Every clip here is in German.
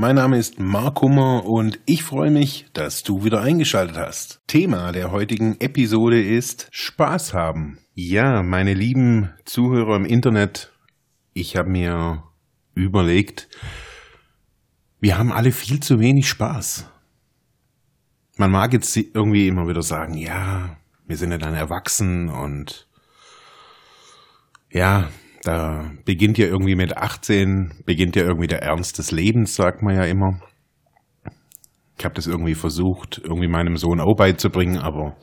Mein Name ist Mark Hummer und ich freue mich, dass du wieder eingeschaltet hast. Thema der heutigen Episode ist Spaß haben. Ja, meine lieben Zuhörer im Internet, ich habe mir überlegt, wir haben alle viel zu wenig Spaß. Man mag jetzt irgendwie immer wieder sagen, ja, wir sind ja dann erwachsen und ja, da beginnt ja irgendwie mit 18, beginnt ja irgendwie der Ernst des Lebens, sagt man ja immer. Ich habe das irgendwie versucht, irgendwie meinem Sohn auch beizubringen, aber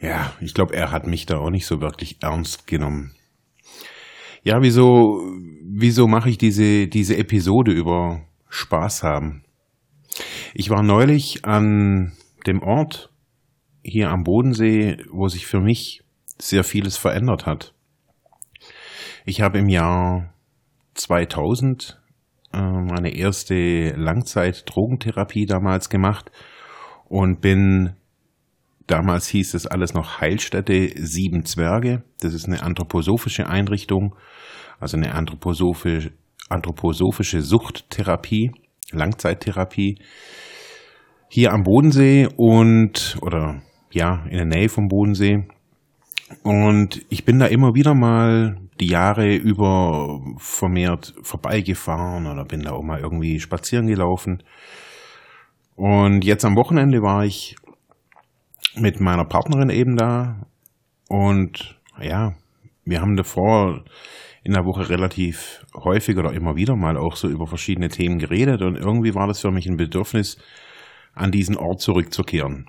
ja, ich glaube, er hat mich da auch nicht so wirklich ernst genommen. Ja, wieso, wieso mache ich diese, diese Episode über Spaß haben? Ich war neulich an dem Ort hier am Bodensee, wo sich für mich sehr vieles verändert hat. Ich habe im Jahr 2000 äh, meine erste Langzeit-Drogentherapie damals gemacht und bin Damals hieß es alles noch Heilstätte Sieben Zwerge. Das ist eine anthroposophische Einrichtung, also eine anthroposophische, anthroposophische Suchttherapie, Langzeittherapie. Hier am Bodensee und, oder ja, in der Nähe vom Bodensee. Und ich bin da immer wieder mal die Jahre über vermehrt vorbeigefahren oder bin da auch mal irgendwie spazieren gelaufen. Und jetzt am Wochenende war ich mit meiner Partnerin eben da und ja, wir haben davor in der Woche relativ häufig oder immer wieder mal auch so über verschiedene Themen geredet und irgendwie war das für mich ein Bedürfnis, an diesen Ort zurückzukehren.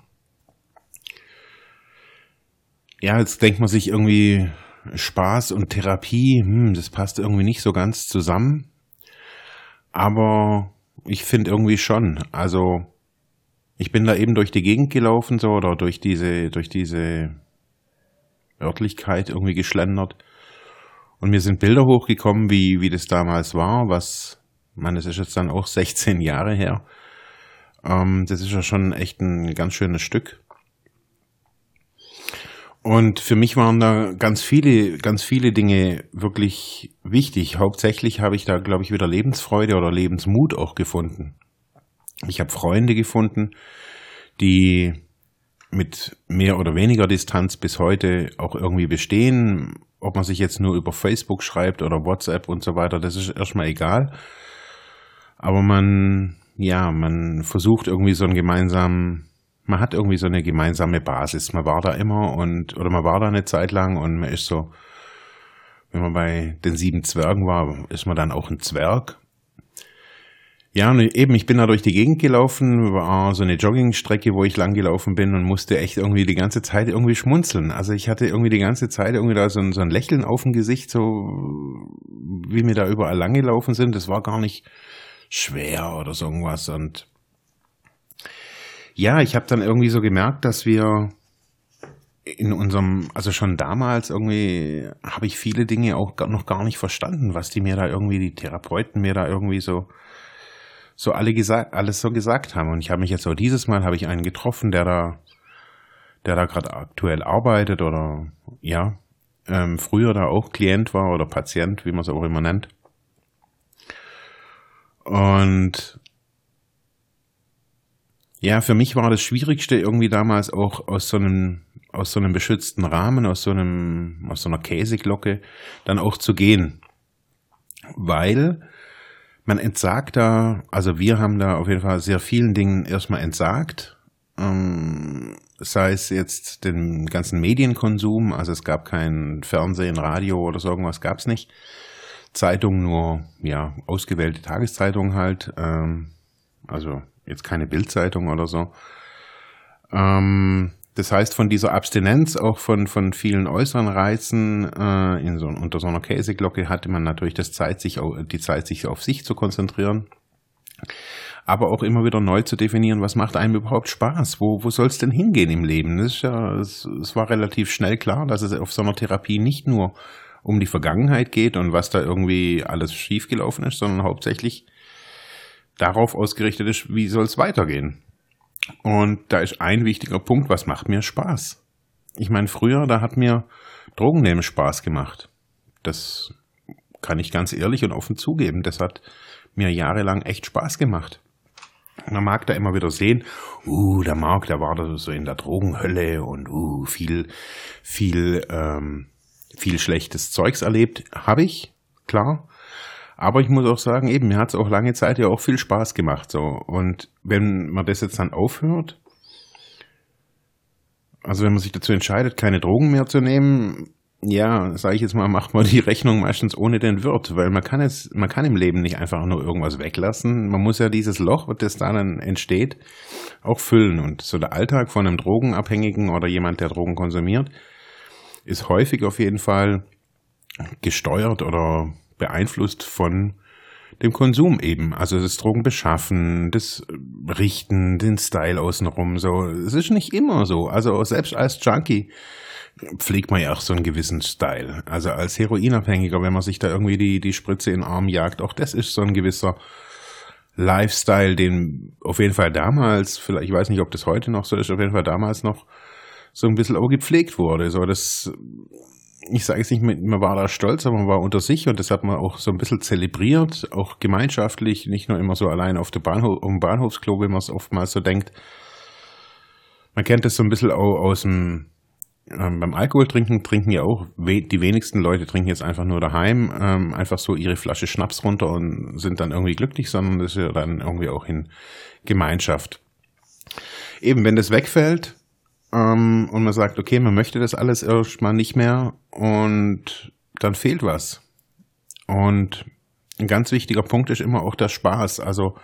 Ja, jetzt denkt man sich irgendwie Spaß und Therapie, hm, das passt irgendwie nicht so ganz zusammen. Aber ich finde irgendwie schon. Also ich bin da eben durch die Gegend gelaufen so oder durch diese, durch diese Örtlichkeit irgendwie geschlendert. Und mir sind Bilder hochgekommen, wie, wie das damals war, was, man, das ist jetzt dann auch 16 Jahre her. Ähm, das ist ja schon echt ein ganz schönes Stück. Und für mich waren da ganz viele, ganz viele Dinge wirklich wichtig. Hauptsächlich habe ich da, glaube ich, wieder Lebensfreude oder Lebensmut auch gefunden. Ich habe Freunde gefunden, die mit mehr oder weniger Distanz bis heute auch irgendwie bestehen. Ob man sich jetzt nur über Facebook schreibt oder WhatsApp und so weiter, das ist erstmal egal. Aber man, ja, man versucht irgendwie so einen gemeinsamen, man hat irgendwie so eine gemeinsame Basis. Man war da immer und, oder man war da eine Zeit lang und man ist so, wenn man bei den sieben Zwergen war, ist man dann auch ein Zwerg ja, und eben, ich bin da durch die Gegend gelaufen, war so eine Joggingstrecke, wo ich lang gelaufen bin und musste echt irgendwie die ganze Zeit irgendwie schmunzeln. Also ich hatte irgendwie die ganze Zeit irgendwie da so ein, so ein Lächeln auf dem Gesicht, so wie wir da überall lang gelaufen sind. Das war gar nicht schwer oder so irgendwas. Und ja, ich habe dann irgendwie so gemerkt, dass wir in unserem, also schon damals irgendwie habe ich viele Dinge auch noch gar nicht verstanden, was die mir da irgendwie, die Therapeuten mir da irgendwie so so alle gesagt, alles so gesagt haben. Und ich habe mich jetzt auch dieses Mal habe ich einen getroffen, der da, der da gerade aktuell arbeitet oder ja, ähm, früher da auch Klient war oder Patient, wie man es auch immer nennt. Und ja, für mich war das Schwierigste irgendwie damals auch aus so einem, aus so einem beschützten Rahmen, aus so einem, aus so einer Käseglocke dann auch zu gehen. Weil man entsagt da, also wir haben da auf jeden Fall sehr vielen Dingen erstmal entsagt. Ähm, sei es jetzt den ganzen Medienkonsum, also es gab kein Fernsehen, Radio oder so irgendwas gab es nicht. Zeitungen nur, ja, ausgewählte Tageszeitungen halt, ähm, also jetzt keine Bildzeitung oder so. Ähm, das heißt, von dieser Abstinenz, auch von, von vielen äußeren Reizen äh, in so, unter so einer Käseglocke hatte man natürlich das Zeit, sich, die Zeit, sich auf sich zu konzentrieren. aber auch immer wieder neu zu definieren, was macht einem überhaupt Spaß? Wo, wo soll es denn hingehen im Leben? Das ist ja, es, es war relativ schnell klar, dass es auf so einer Therapie nicht nur um die Vergangenheit geht und was da irgendwie alles schiefgelaufen ist, sondern hauptsächlich darauf ausgerichtet ist, wie soll es weitergehen. Und da ist ein wichtiger Punkt, was macht mir Spaß? Ich meine, früher, da hat mir Drogennehmen Spaß gemacht. Das kann ich ganz ehrlich und offen zugeben. Das hat mir jahrelang echt Spaß gemacht. Man mag da immer wieder sehen, uh, der Marc, der war da so in der Drogenhölle und uh, viel, viel, ähm, viel schlechtes Zeugs erlebt. Habe ich, klar. Aber ich muss auch sagen, eben, mir hat es auch lange Zeit ja auch viel Spaß gemacht. So. Und wenn man das jetzt dann aufhört, also wenn man sich dazu entscheidet, keine Drogen mehr zu nehmen, ja, sage ich jetzt mal, macht man die Rechnung meistens ohne den Wirt, weil man kann es, man kann im Leben nicht einfach nur irgendwas weglassen. Man muss ja dieses Loch, das da dann entsteht, auch füllen. Und so der Alltag von einem Drogenabhängigen oder jemand, der Drogen konsumiert, ist häufig auf jeden Fall gesteuert oder beeinflusst von dem Konsum eben. Also das Drogenbeschaffen, das Richten, den Style außenrum. So, es ist nicht immer so. Also selbst als Junkie pflegt man ja auch so einen gewissen Style. Also als Heroinabhängiger, wenn man sich da irgendwie die, die Spritze in den Arm jagt, auch das ist so ein gewisser Lifestyle, den auf jeden Fall damals, vielleicht, ich weiß nicht, ob das heute noch so ist, auf jeden Fall damals noch so ein bisschen auch gepflegt wurde. So das, ich sage es nicht, man war da stolz, aber man war unter sich und das hat man auch so ein bisschen zelebriert, auch gemeinschaftlich, nicht nur immer so allein auf der Bahnhof, um Bahnhofsklo, wie man es oftmals so denkt. Man kennt das so ein bisschen auch aus dem ähm, beim Alkohol trinken trinken ja auch we die wenigsten Leute trinken jetzt einfach nur daheim ähm, einfach so ihre Flasche Schnaps runter und sind dann irgendwie glücklich, sondern das ist ja dann irgendwie auch in Gemeinschaft. Eben, wenn das wegfällt ähm, und man sagt, okay, man möchte das alles erstmal nicht mehr und dann fehlt was. Und ein ganz wichtiger Punkt ist immer auch der Spaß. Also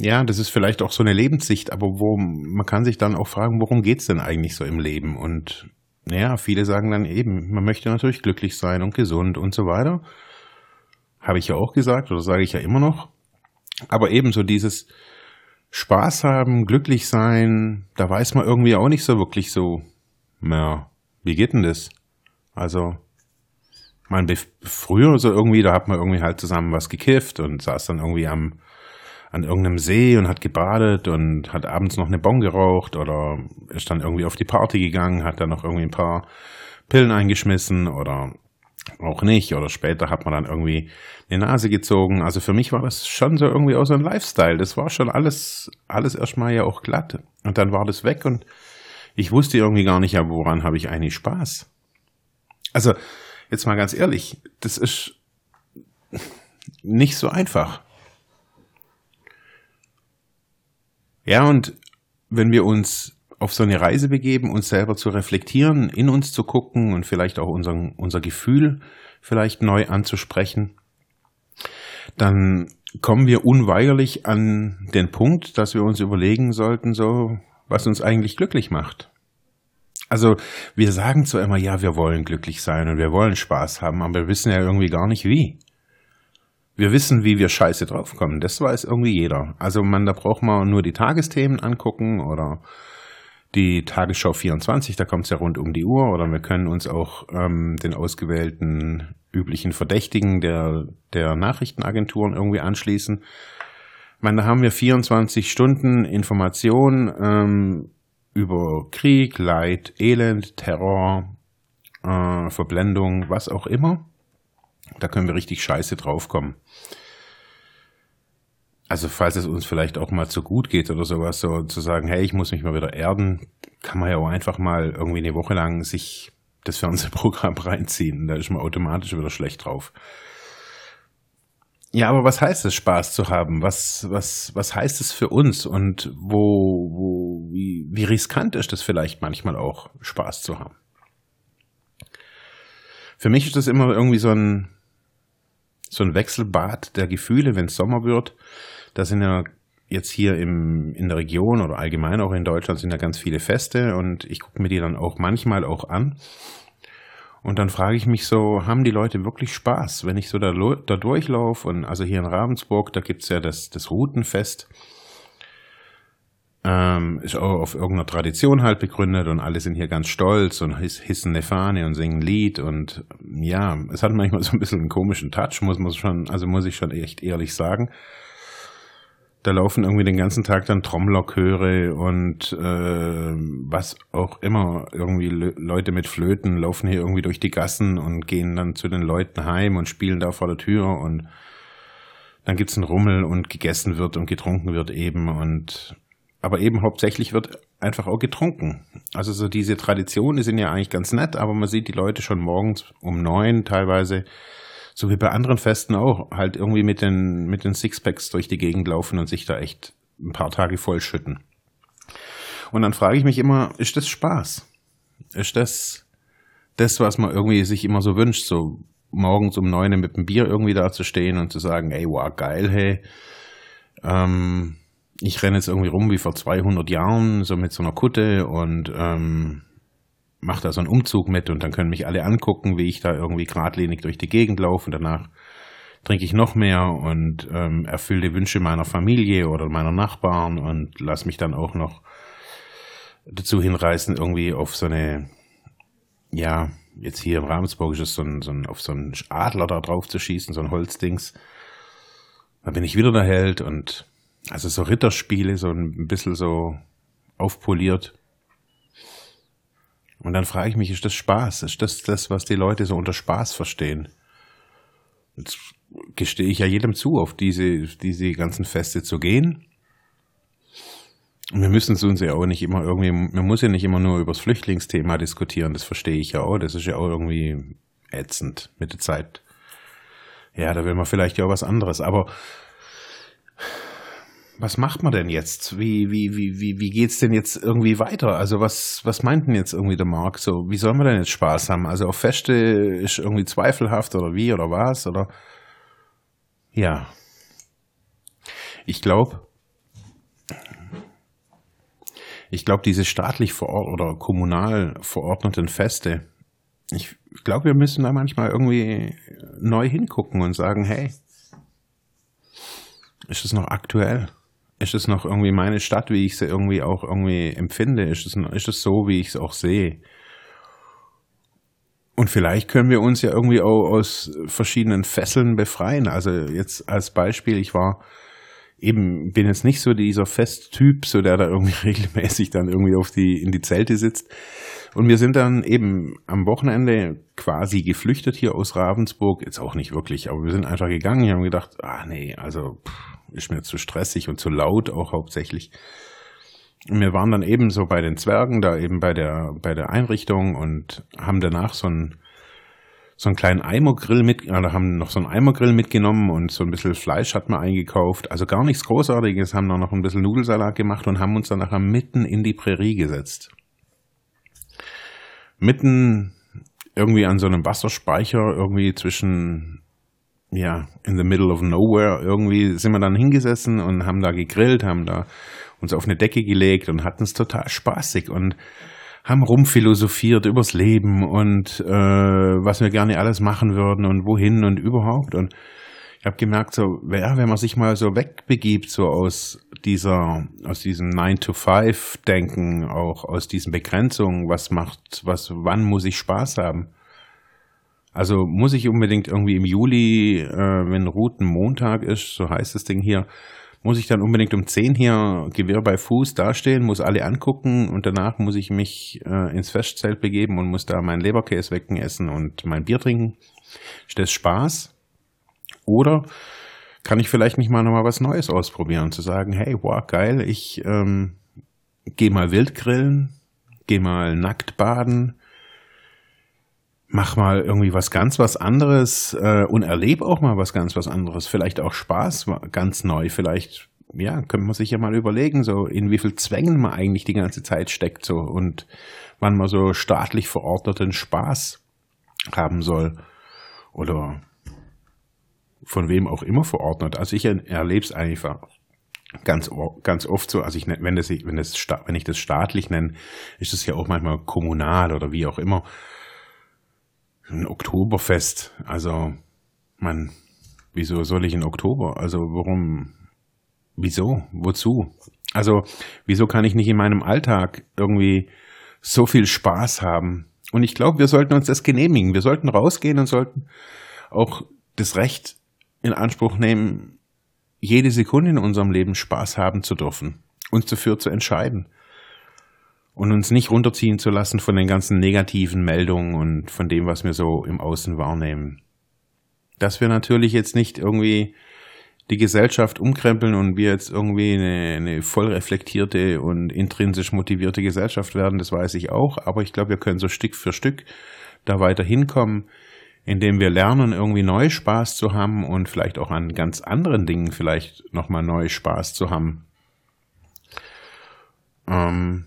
ja, das ist vielleicht auch so eine Lebenssicht, aber wo man kann sich dann auch fragen, worum geht's denn eigentlich so im Leben? Und naja, viele sagen dann eben, man möchte natürlich glücklich sein und gesund und so weiter. Habe ich ja auch gesagt oder sage ich ja immer noch. Aber ebenso dieses Spaß haben, glücklich sein, da weiß man irgendwie auch nicht so wirklich so, ja, wie geht denn das? Also, man früher so irgendwie, da hat man irgendwie halt zusammen was gekifft und saß dann irgendwie am an irgendeinem See und hat gebadet und hat abends noch eine Bon geraucht oder ist dann irgendwie auf die Party gegangen, hat dann noch irgendwie ein paar Pillen eingeschmissen oder auch nicht. Oder später hat man dann irgendwie eine Nase gezogen. Also für mich war das schon so irgendwie auch so ein Lifestyle. Das war schon alles, alles erstmal ja auch glatt. Und dann war das weg und ich wusste irgendwie gar nicht, ja, woran habe ich eigentlich Spaß. Also, jetzt mal ganz ehrlich, das ist nicht so einfach. Ja, und wenn wir uns auf so eine Reise begeben, uns selber zu reflektieren, in uns zu gucken und vielleicht auch unseren, unser Gefühl vielleicht neu anzusprechen, dann kommen wir unweigerlich an den Punkt, dass wir uns überlegen sollten, so, was uns eigentlich glücklich macht. Also wir sagen zwar immer, ja, wir wollen glücklich sein und wir wollen Spaß haben, aber wir wissen ja irgendwie gar nicht wie. Wir wissen, wie wir scheiße draufkommen. Das weiß irgendwie jeder. Also man, da braucht man nur die Tagesthemen angucken oder die Tagesschau 24, da kommt es ja rund um die Uhr. Oder wir können uns auch ähm, den ausgewählten üblichen Verdächtigen der, der Nachrichtenagenturen irgendwie anschließen. Ich meine, da haben wir 24 Stunden Information ähm, über Krieg, Leid, Elend, Terror, äh, Verblendung, was auch immer. Da können wir richtig scheiße draufkommen. Also falls es uns vielleicht auch mal zu gut geht oder sowas, so zu sagen, hey, ich muss mich mal wieder erden, kann man ja auch einfach mal irgendwie eine Woche lang sich das Fernsehprogramm reinziehen. Da ist man automatisch wieder schlecht drauf. Ja, aber was heißt es, Spaß zu haben? Was, was, was heißt es für uns? Und wo, wo, wie, wie riskant ist es vielleicht manchmal auch, Spaß zu haben? Für mich ist das immer irgendwie so ein, so ein Wechselbad der Gefühle, wenn es Sommer wird. Da sind ja jetzt hier im, in der Region oder allgemein auch in Deutschland sind ja ganz viele Feste und ich gucke mir die dann auch manchmal auch an. Und dann frage ich mich so, haben die Leute wirklich Spaß, wenn ich so da, da durchlaufe? Und also hier in Ravensburg, da gibt's ja das, das Routenfest. Ähm, ist auch auf irgendeiner Tradition halt begründet und alle sind hier ganz stolz und hissen eine Fahne und singen ein Lied und ja, es hat manchmal so ein bisschen einen komischen Touch, muss man schon, also muss ich schon echt ehrlich sagen. Da laufen irgendwie den ganzen Tag dann Trommlerchöre und äh, was auch immer. Irgendwie Le Leute mit Flöten laufen hier irgendwie durch die Gassen und gehen dann zu den Leuten heim und spielen da vor der Tür und dann gibt's einen Rummel und gegessen wird und getrunken wird eben und aber eben hauptsächlich wird einfach auch getrunken. Also so diese Traditionen sind ja eigentlich ganz nett, aber man sieht die Leute schon morgens um neun teilweise so wie bei anderen Festen auch, halt irgendwie mit den, mit den Sixpacks durch die Gegend laufen und sich da echt ein paar Tage vollschütten. Und dann frage ich mich immer, ist das Spaß? Ist das das, was man irgendwie sich immer so wünscht, so morgens um neun mit dem Bier irgendwie da zu stehen und zu sagen, ey, wow, geil, hey, ähm, ich renne jetzt irgendwie rum wie vor 200 Jahren, so mit so einer Kutte und ähm, mache da so einen Umzug mit und dann können mich alle angucken, wie ich da irgendwie geradlinig durch die Gegend laufe und danach trinke ich noch mehr und ähm, erfülle die Wünsche meiner Familie oder meiner Nachbarn und lass mich dann auch noch dazu hinreißen, irgendwie auf so eine, ja, jetzt hier im Ravensburg ist es so ein, so ein, auf so einen Adler da drauf zu schießen, so ein Holzdings. Dann bin ich wieder der Held und also so Ritterspiele, so ein bisschen so aufpoliert. Und dann frage ich mich, ist das Spaß? Ist das das, was die Leute so unter Spaß verstehen? Jetzt gestehe ich ja jedem zu, auf diese, diese ganzen Feste zu gehen. Und wir müssen es uns ja auch nicht immer irgendwie, man muss ja nicht immer nur über das Flüchtlingsthema diskutieren, das verstehe ich ja auch, das ist ja auch irgendwie ätzend mit der Zeit. Ja, da will man vielleicht ja auch was anderes, aber was macht man denn jetzt? Wie, wie, wie, wie, wie geht's denn jetzt irgendwie weiter? Also was, was meint denn jetzt irgendwie der Marc? So, wie soll man denn jetzt Spaß haben? Also auf Feste ist irgendwie zweifelhaft oder wie oder was oder? Ja. Ich glaube, ich glaube, diese staatlich verort oder kommunal verordneten Feste, ich glaube, wir müssen da manchmal irgendwie neu hingucken und sagen, hey, ist es noch aktuell? Ist es noch irgendwie meine Stadt, wie ich sie irgendwie auch irgendwie empfinde? Ist es, ist es so, wie ich es auch sehe? Und vielleicht können wir uns ja irgendwie auch aus verschiedenen Fesseln befreien. Also jetzt als Beispiel, ich war eben, bin jetzt nicht so dieser Festtyp, so der da irgendwie regelmäßig dann irgendwie auf die, in die Zelte sitzt. Und wir sind dann eben am Wochenende quasi geflüchtet hier aus Ravensburg. Jetzt auch nicht wirklich, aber wir sind einfach gegangen. Wir haben gedacht, ah nee, also pff, ist mir zu stressig und zu laut auch hauptsächlich. Und wir waren dann eben so bei den Zwergen, da eben bei der, bei der Einrichtung und haben danach so einen, so einen kleinen Eimergrill mit, oder haben noch so einen Eimergrill mitgenommen und so ein bisschen Fleisch hat man eingekauft. Also gar nichts Großartiges, haben dann noch ein bisschen Nudelsalat gemacht und haben uns dann nachher mitten in die Prärie gesetzt. Mitten irgendwie an so einem Wasserspeicher, irgendwie zwischen ja, in the middle of nowhere irgendwie sind wir dann hingesessen und haben da gegrillt, haben da uns auf eine Decke gelegt und hatten es total spaßig und haben rumphilosophiert übers Leben und äh, was wir gerne alles machen würden und wohin und überhaupt. Und ich habe gemerkt, so, ja, wenn man sich mal so wegbegibt, so aus dieser, aus diesem 9-to-5-Denken, auch aus diesen Begrenzungen, was macht, was, wann muss ich Spaß haben? Also muss ich unbedingt irgendwie im Juli, äh, wenn Routenmontag ist, so heißt das Ding hier, muss ich dann unbedingt um 10 hier Gewehr bei Fuß dastehen, muss alle angucken und danach muss ich mich äh, ins Festzelt begeben und muss da meinen Leberkäse wecken essen und mein Bier trinken. Ist das Spaß? Oder kann ich vielleicht nicht mal nochmal was Neues ausprobieren, zu sagen, hey, wow, geil, ich ähm, gehe mal wild grillen, gehe mal nackt baden, mach mal irgendwie was ganz was anderes äh, und erlebe auch mal was ganz was anderes. Vielleicht auch Spaß ganz neu. Vielleicht, ja, könnte man sich ja mal überlegen, so in wie viel Zwängen man eigentlich die ganze Zeit steckt so und wann man so staatlich verordneten Spaß haben soll. Oder von wem auch immer verordnet. Also ich erlebe es einfach ganz, ganz oft so, also ich, wenn, das, wenn, das, wenn ich das staatlich nenne, ist es ja auch manchmal kommunal oder wie auch immer ein Oktoberfest. Also, man, wieso soll ich in Oktober? Also, warum, wieso, wozu? Also, wieso kann ich nicht in meinem Alltag irgendwie so viel Spaß haben? Und ich glaube, wir sollten uns das genehmigen. Wir sollten rausgehen und sollten auch das Recht in Anspruch nehmen, jede Sekunde in unserem Leben Spaß haben zu dürfen, uns dafür zu entscheiden und uns nicht runterziehen zu lassen von den ganzen negativen Meldungen und von dem, was wir so im Außen wahrnehmen. Dass wir natürlich jetzt nicht irgendwie die Gesellschaft umkrempeln und wir jetzt irgendwie eine, eine voll reflektierte und intrinsisch motivierte Gesellschaft werden, das weiß ich auch, aber ich glaube, wir können so Stück für Stück da weiter hinkommen, indem wir lernen, irgendwie neu Spaß zu haben und vielleicht auch an ganz anderen Dingen vielleicht nochmal neu Spaß zu haben. Ähm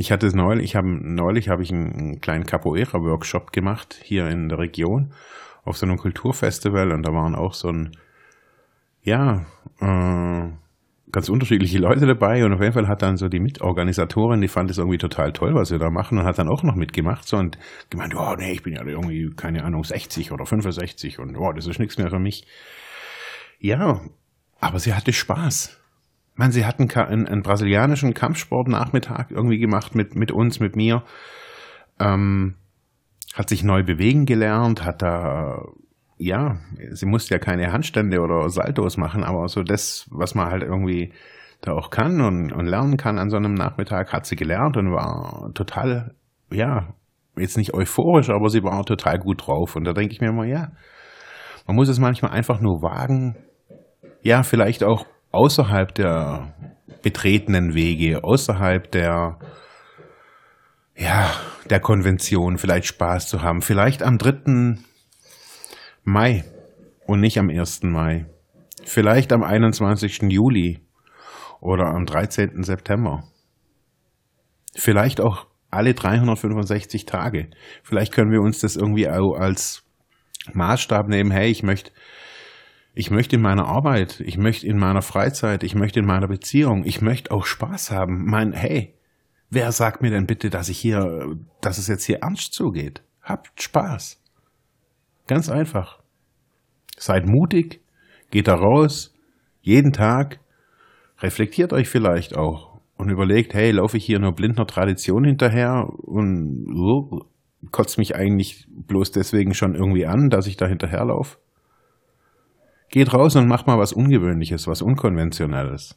ich hatte es neulich, ich habe neulich habe ich einen, einen kleinen Capoeira-Workshop gemacht hier in der Region auf so einem Kulturfestival und da waren auch so ein ja, äh, ganz unterschiedliche Leute dabei und auf jeden Fall hat dann so die Mitorganisatorin, die fand es irgendwie total toll, was wir da machen und hat dann auch noch mitgemacht so und gemeint, oh nee, ich bin ja irgendwie, keine Ahnung, 60 oder 65 und oh, das ist nichts mehr für mich. Ja, aber sie hatte Spaß. Meine, sie hatten einen, einen brasilianischen Kampfsportnachmittag irgendwie gemacht mit, mit uns, mit mir. Ähm, hat sich neu bewegen gelernt, hat da ja, sie musste ja keine Handstände oder Saltos machen, aber so das, was man halt irgendwie da auch kann und, und lernen kann an so einem Nachmittag, hat sie gelernt und war total, ja, jetzt nicht euphorisch, aber sie war total gut drauf. Und da denke ich mir immer, ja, man muss es manchmal einfach nur wagen, ja, vielleicht auch außerhalb der betretenen Wege, außerhalb der, ja, der Konvention vielleicht Spaß zu haben. Vielleicht am dritten Mai und nicht am 1. Mai. Vielleicht am 21. Juli oder am 13. September. Vielleicht auch alle 365 Tage. Vielleicht können wir uns das irgendwie auch als Maßstab nehmen. Hey, ich möchte, ich möchte in meiner Arbeit, ich möchte in meiner Freizeit, ich möchte in meiner Beziehung, ich möchte auch Spaß haben. Mein, hey, wer sagt mir denn bitte, dass ich hier, dass es jetzt hier ernst zugeht? Habt Spaß. Ganz einfach. Seid mutig, geht da raus, jeden Tag, reflektiert euch vielleicht auch und überlegt, hey, laufe ich hier nur blind einer Tradition hinterher und uh, kotzt mich eigentlich bloß deswegen schon irgendwie an, dass ich da hinterherlaufe? Geht raus und macht mal was Ungewöhnliches, was Unkonventionelles.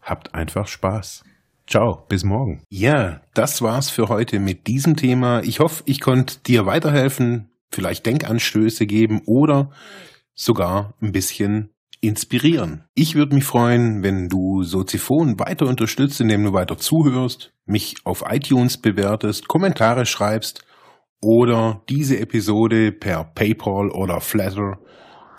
Habt einfach Spaß. Ciao, bis morgen. Ja, das war's für heute mit diesem Thema. Ich hoffe, ich konnte dir weiterhelfen, vielleicht Denkanstöße geben oder sogar ein bisschen inspirieren. Ich würde mich freuen, wenn du Soziphon weiter unterstützt, indem du weiter zuhörst, mich auf iTunes bewertest, Kommentare schreibst oder diese Episode per PayPal oder Flatter